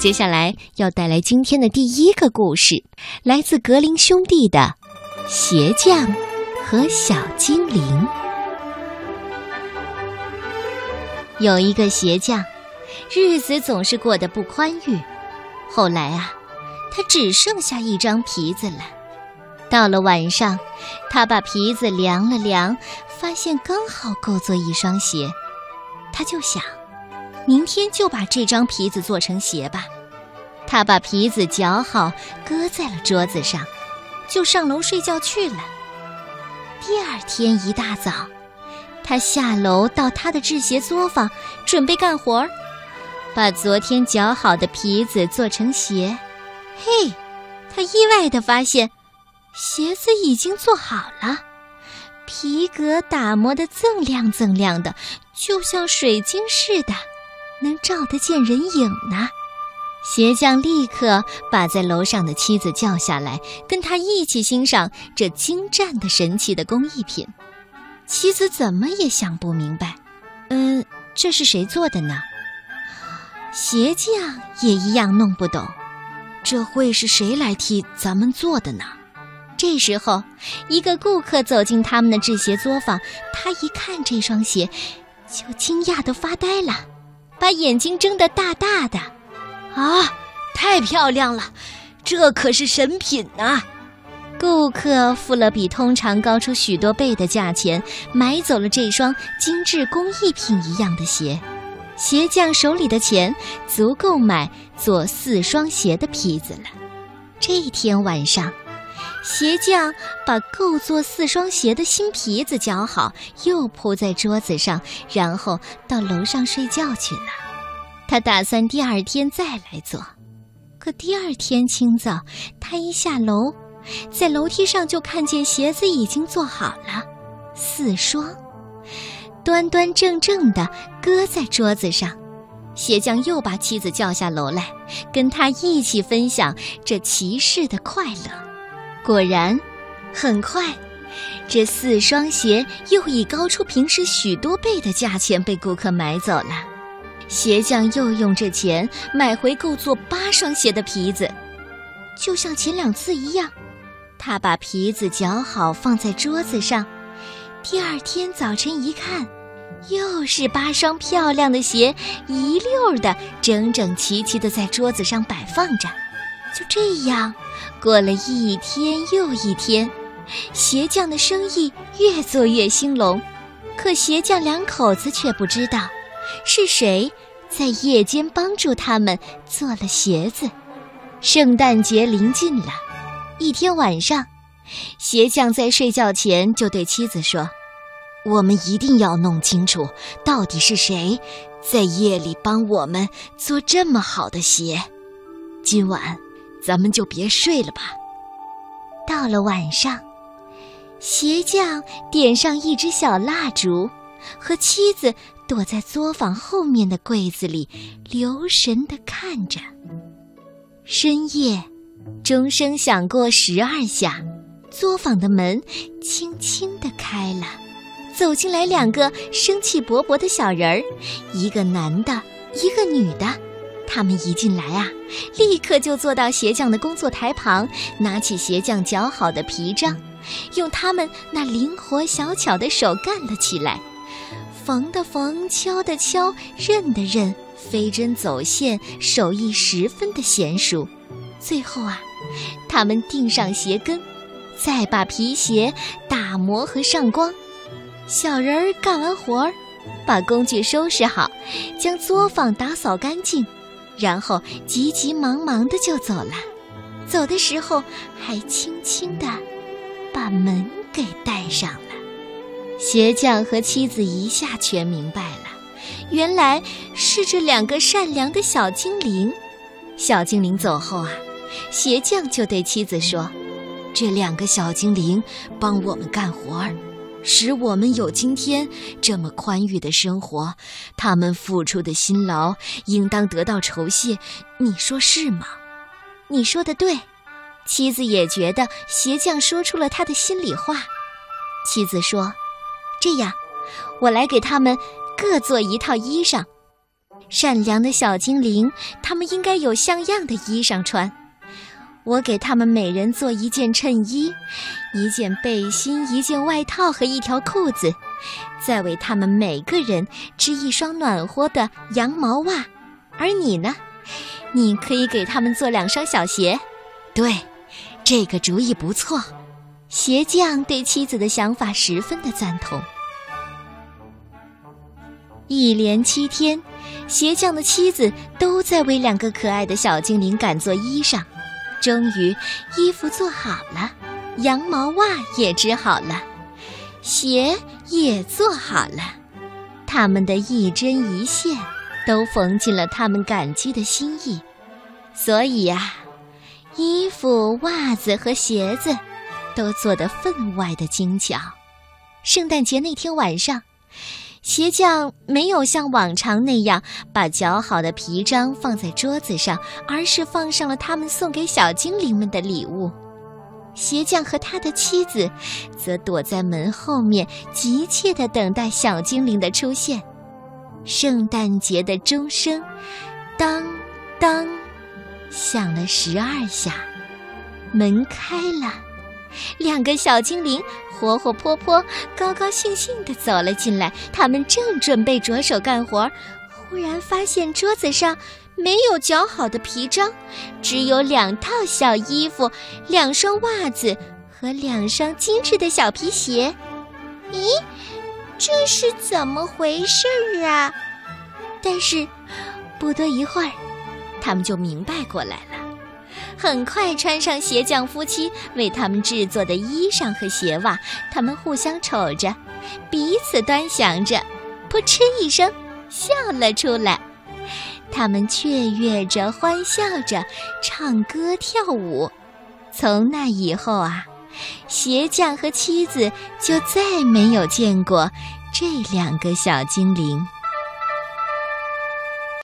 接下来要带来今天的第一个故事，来自格林兄弟的《鞋匠和小精灵》。有一个鞋匠，日子总是过得不宽裕。后来啊，他只剩下一张皮子了。到了晚上，他把皮子量了量，发现刚好够做一双鞋。他就想。明天就把这张皮子做成鞋吧。他把皮子绞好，搁在了桌子上，就上楼睡觉去了。第二天一大早，他下楼到他的制鞋作坊，准备干活儿，把昨天绞好的皮子做成鞋。嘿，他意外地发现，鞋子已经做好了，皮革打磨得锃亮锃亮的，就像水晶似的。能照得见人影呢。鞋匠立刻把在楼上的妻子叫下来，跟他一起欣赏这精湛的神奇的工艺品。妻子怎么也想不明白，嗯，这是谁做的呢？鞋匠也一样弄不懂，这会是谁来替咱们做的呢？这时候，一个顾客走进他们的制鞋作坊，他一看这双鞋，就惊讶的发呆了。把眼睛睁得大大的，啊，太漂亮了！这可是神品呐！顾客付了比通常高出许多倍的价钱，买走了这双精致工艺品一样的鞋。鞋匠手里的钱足够买做四双鞋的皮子了。这一天晚上。鞋匠把够做四双鞋的新皮子绞好，又铺在桌子上，然后到楼上睡觉去了。他打算第二天再来做。可第二天清早，他一下楼，在楼梯上就看见鞋子已经做好了，四双，端端正正的搁在桌子上。鞋匠又把妻子叫下楼来，跟他一起分享这骑士的快乐。果然，很快，这四双鞋又以高出平时许多倍的价钱被顾客买走了。鞋匠又用这钱买回够做八双鞋的皮子，就像前两次一样，他把皮子绞好放在桌子上。第二天早晨一看，又是八双漂亮的鞋，一溜儿的整整齐齐的在桌子上摆放着。就这样。过了一天又一天，鞋匠的生意越做越兴隆，可鞋匠两口子却不知道，是谁在夜间帮助他们做了鞋子。圣诞节临近了，一天晚上，鞋匠在睡觉前就对妻子说：“我们一定要弄清楚，到底是谁在夜里帮我们做这么好的鞋。今晚。”咱们就别睡了吧。到了晚上，鞋匠点上一支小蜡烛，和妻子躲在作坊后面的柜子里，留神的看着。深夜，钟声响过十二下，作坊的门轻轻的开了，走进来两个生气勃勃的小人儿，一个男的，一个女的。他们一进来啊，立刻就坐到鞋匠的工作台旁，拿起鞋匠绞好的皮章，用他们那灵活小巧的手干了起来，缝的缝，敲的敲，认的认，飞针走线，手艺十分的娴熟。最后啊，他们钉上鞋跟，再把皮鞋打磨和上光。小人儿干完活儿，把工具收拾好，将作坊打扫干净。然后急急忙忙的就走了，走的时候还轻轻的把门给带上了。鞋匠和妻子一下全明白了，原来是这两个善良的小精灵。小精灵走后啊，鞋匠就对妻子说：“这两个小精灵帮我们干活儿。”使我们有今天这么宽裕的生活，他们付出的辛劳应当得到酬谢，你说是吗？你说的对，妻子也觉得鞋匠说出了他的心里话。妻子说：“这样，我来给他们各做一套衣裳。”善良的小精灵，他们应该有像样的衣裳穿。我给他们每人做一件衬衣、一件背心、一件外套和一条裤子，再为他们每个人织一双暖和的羊毛袜。而你呢？你可以给他们做两双小鞋。对，这个主意不错。鞋匠对妻子的想法十分的赞同。一连七天，鞋匠的妻子都在为两个可爱的小精灵赶做衣裳。终于，衣服做好了，羊毛袜也织好了，鞋也做好了。他们的一针一线都缝进了他们感激的心意。所以呀，衣服、袜子和鞋子都做得分外的精巧。圣诞节那天晚上。鞋匠没有像往常那样把绞好的皮章放在桌子上，而是放上了他们送给小精灵们的礼物。鞋匠和他的妻子则躲在门后面，急切地等待小精灵的出现。圣诞节的钟声，当当，响了十二下，门开了，两个小精灵。活活泼泼、高高兴兴地走了进来。他们正准备着手干活，忽然发现桌子上没有绞好的皮章，只有两套小衣服、两双袜子和两双精致的小皮鞋。咦，这是怎么回事儿啊？但是不多一会儿，他们就明白过来了。很快穿上鞋匠夫妻为他们制作的衣裳和鞋袜，他们互相瞅着，彼此端详着，扑哧一声笑了出来。他们雀跃着，欢笑着，唱歌跳舞。从那以后啊，鞋匠和妻子就再没有见过这两个小精灵。